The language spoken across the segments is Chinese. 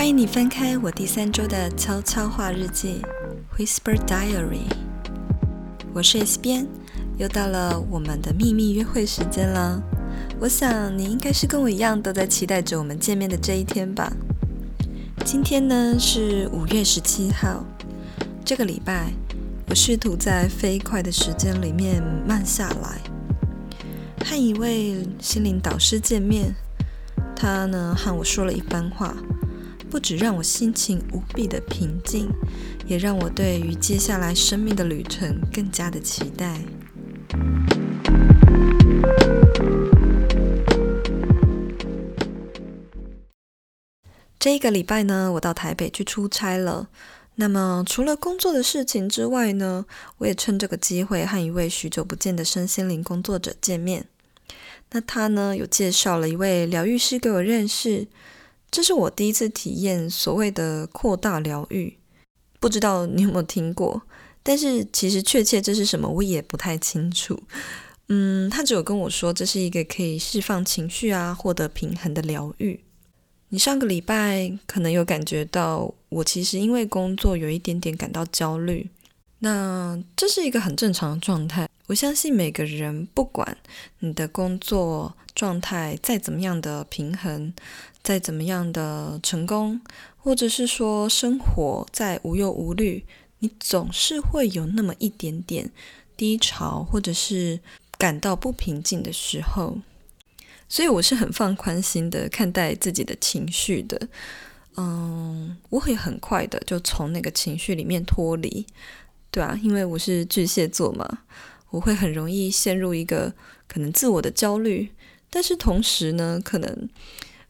欢迎你翻开我第三周的悄悄话日记《Whisper Diary》。我是 S 编，又到了我们的秘密约会时间了。我想你应该是跟我一样，都在期待着我们见面的这一天吧。今天呢是五月十七号，这个礼拜我试图在飞快的时间里面慢下来，和一位心灵导师见面。他呢和我说了一番话。不止让我心情无比的平静，也让我对于接下来生命的旅程更加的期待。这一个礼拜呢，我到台北去出差了。那么，除了工作的事情之外呢，我也趁这个机会和一位许久不见的身心灵工作者见面。那他呢，有介绍了一位疗愈师给我认识。这是我第一次体验所谓的扩大疗愈，不知道你有没有听过？但是其实确切这是什么，我也不太清楚。嗯，他只有跟我说这是一个可以释放情绪啊、获得平衡的疗愈。你上个礼拜可能有感觉到，我其实因为工作有一点点感到焦虑。那这是一个很正常的状态。我相信每个人，不管你的工作状态再怎么样的平衡，再怎么样的成功，或者是说生活再无忧无虑，你总是会有那么一点点低潮，或者是感到不平静的时候。所以我是很放宽心的看待自己的情绪的。嗯，我会很快的就从那个情绪里面脱离。对啊，因为我是巨蟹座嘛，我会很容易陷入一个可能自我的焦虑，但是同时呢，可能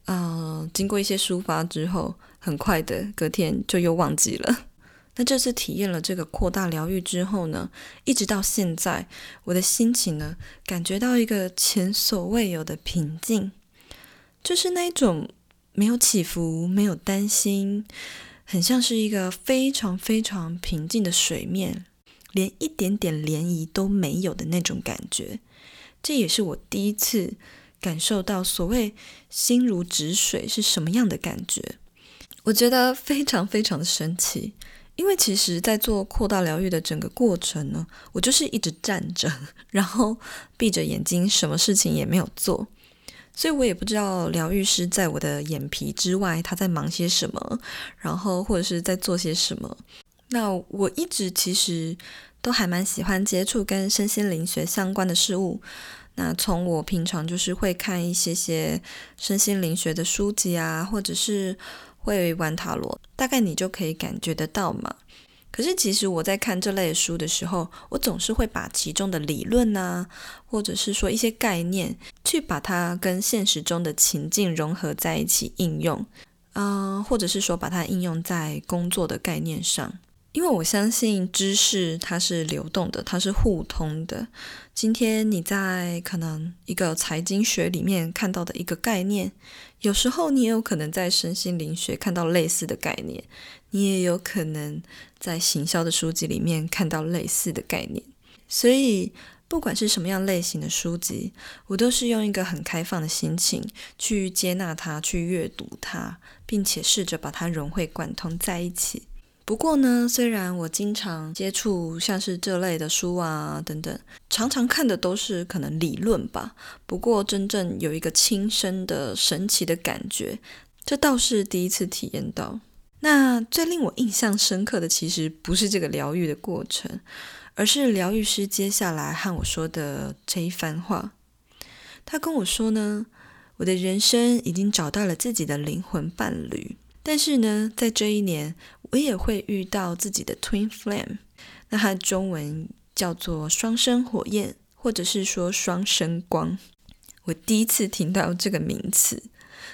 啊、呃，经过一些抒发之后，很快的隔天就又忘记了。那这次体验了这个扩大疗愈之后呢，一直到现在，我的心情呢，感觉到一个前所未有的平静，就是那一种没有起伏，没有担心。很像是一个非常非常平静的水面，连一点点涟漪都没有的那种感觉。这也是我第一次感受到所谓心如止水是什么样的感觉。我觉得非常非常的神奇，因为其实在做扩大疗愈的整个过程呢，我就是一直站着，然后闭着眼睛，什么事情也没有做。所以我也不知道疗愈师在我的眼皮之外，他在忙些什么，然后或者是在做些什么。那我一直其实都还蛮喜欢接触跟身心灵学相关的事物。那从我平常就是会看一些些身心灵学的书籍啊，或者是会玩塔罗，大概你就可以感觉得到嘛。可是，其实我在看这类书的时候，我总是会把其中的理论啊，或者是说一些概念，去把它跟现实中的情境融合在一起应用，啊、或者是说把它应用在工作的概念上。因为我相信知识它是流动的，它是互通的。今天你在可能一个财经学里面看到的一个概念，有时候你也有可能在身心灵学看到类似的概念，你也有可能在行销的书籍里面看到类似的概念。所以，不管是什么样类型的书籍，我都是用一个很开放的心情去接纳它，去阅读它，并且试着把它融会贯通在一起。不过呢，虽然我经常接触像是这类的书啊等等，常常看的都是可能理论吧。不过真正有一个亲身的神奇的感觉，这倒是第一次体验到。那最令我印象深刻的，其实不是这个疗愈的过程，而是疗愈师接下来和我说的这一番话。他跟我说呢，我的人生已经找到了自己的灵魂伴侣。但是呢，在这一年，我也会遇到自己的 Twin Flame，那它的中文叫做双生火焰，或者是说双生光。我第一次听到这个名词，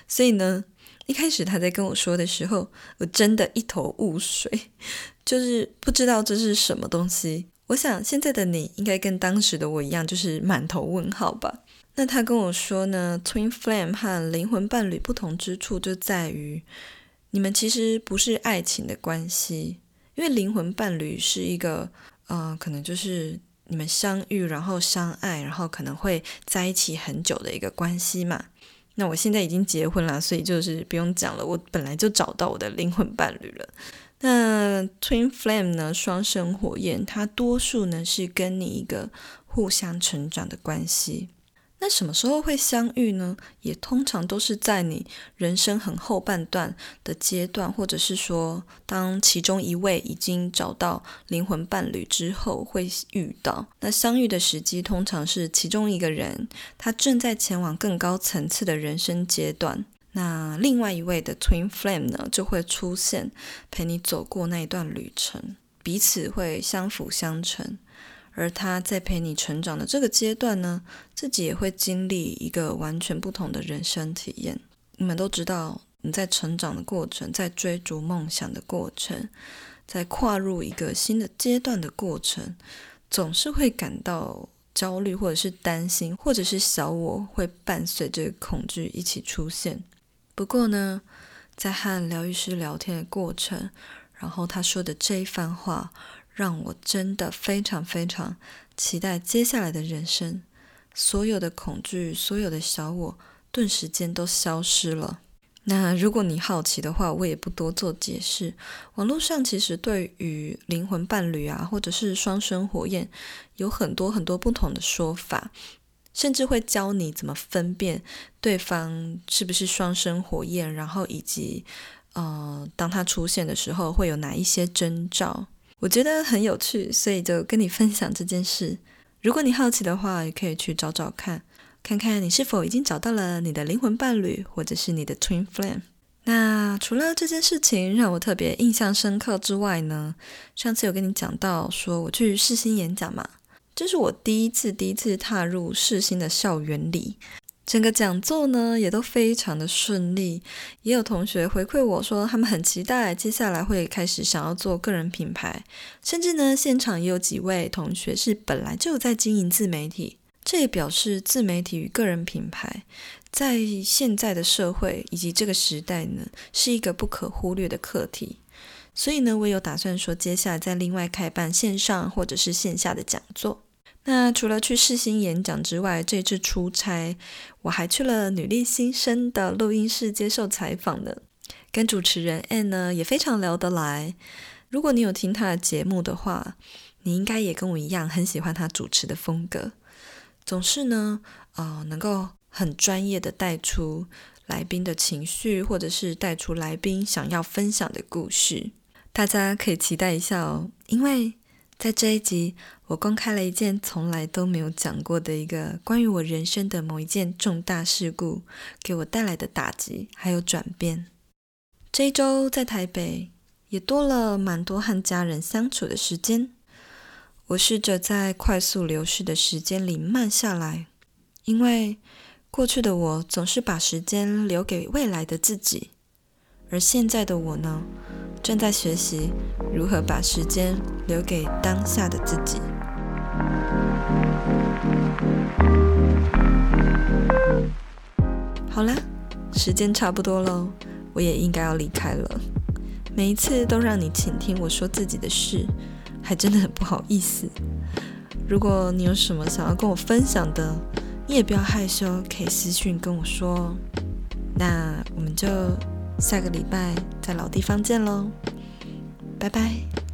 所以呢，一开始他在跟我说的时候，我真的一头雾水，就是不知道这是什么东西。我想现在的你应该跟当时的我一样，就是满头问号吧。那他跟我说呢，Twin Flame 和灵魂伴侣不同之处就在于。你们其实不是爱情的关系，因为灵魂伴侣是一个，呃，可能就是你们相遇，然后相爱，然后可能会在一起很久的一个关系嘛。那我现在已经结婚了，所以就是不用讲了。我本来就找到我的灵魂伴侣了。那 Twin Flame 呢？双生火焰，它多数呢是跟你一个互相成长的关系。那什么时候会相遇呢？也通常都是在你人生很后半段的阶段，或者是说，当其中一位已经找到灵魂伴侣之后会遇到。那相遇的时机通常是其中一个人他正在前往更高层次的人生阶段，那另外一位的 Twin Flame 呢就会出现，陪你走过那一段旅程，彼此会相辅相成。而他在陪你成长的这个阶段呢，自己也会经历一个完全不同的人生体验。你们都知道，你在成长的过程，在追逐梦想的过程，在跨入一个新的阶段的过程，总是会感到焦虑，或者是担心，或者是小我会伴随着恐惧一起出现。不过呢，在和疗愈师聊天的过程，然后他说的这一番话。让我真的非常非常期待接下来的人生，所有的恐惧，所有的小我，顿时间都消失了。那如果你好奇的话，我也不多做解释。网络上其实对于灵魂伴侣啊，或者是双生火焰，有很多很多不同的说法，甚至会教你怎么分辨对方是不是双生火焰，然后以及呃，当他出现的时候会有哪一些征兆。我觉得很有趣，所以就跟你分享这件事。如果你好奇的话，也可以去找找看，看看你是否已经找到了你的灵魂伴侣，或者是你的 Twin Flame。那除了这件事情让我特别印象深刻之外呢，上次有跟你讲到说我去世新演讲嘛，这是我第一次第一次踏入世新的校园里。整个讲座呢也都非常的顺利，也有同学回馈我说他们很期待接下来会开始想要做个人品牌，甚至呢现场也有几位同学是本来就在经营自媒体，这也表示自媒体与个人品牌在现在的社会以及这个时代呢是一个不可忽略的课题，所以呢我有打算说接下来再另外开办线上或者是线下的讲座。那除了去世新演讲之外，这次出差我还去了女力新生的录音室接受采访呢。跟主持人 Ann 呢也非常聊得来。如果你有听她的节目的话，你应该也跟我一样很喜欢她主持的风格，总是呢，呃，能够很专业的带出来宾的情绪，或者是带出来宾想要分享的故事。大家可以期待一下哦，因为。在这一集，我公开了一件从来都没有讲过的一个关于我人生的某一件重大事故，给我带来的打击还有转变。这一周在台北也多了蛮多和家人相处的时间，我试着在快速流逝的时间里慢下来，因为过去的我总是把时间留给未来的自己，而现在的我呢，正在学习如何把时间留给当下的自己。好了，时间差不多喽，我也应该要离开了。每一次都让你倾听我说自己的事，还真的很不好意思。如果你有什么想要跟我分享的，你也不要害羞，可以私讯跟我说。那我们就。下个礼拜在老地方见喽，拜拜。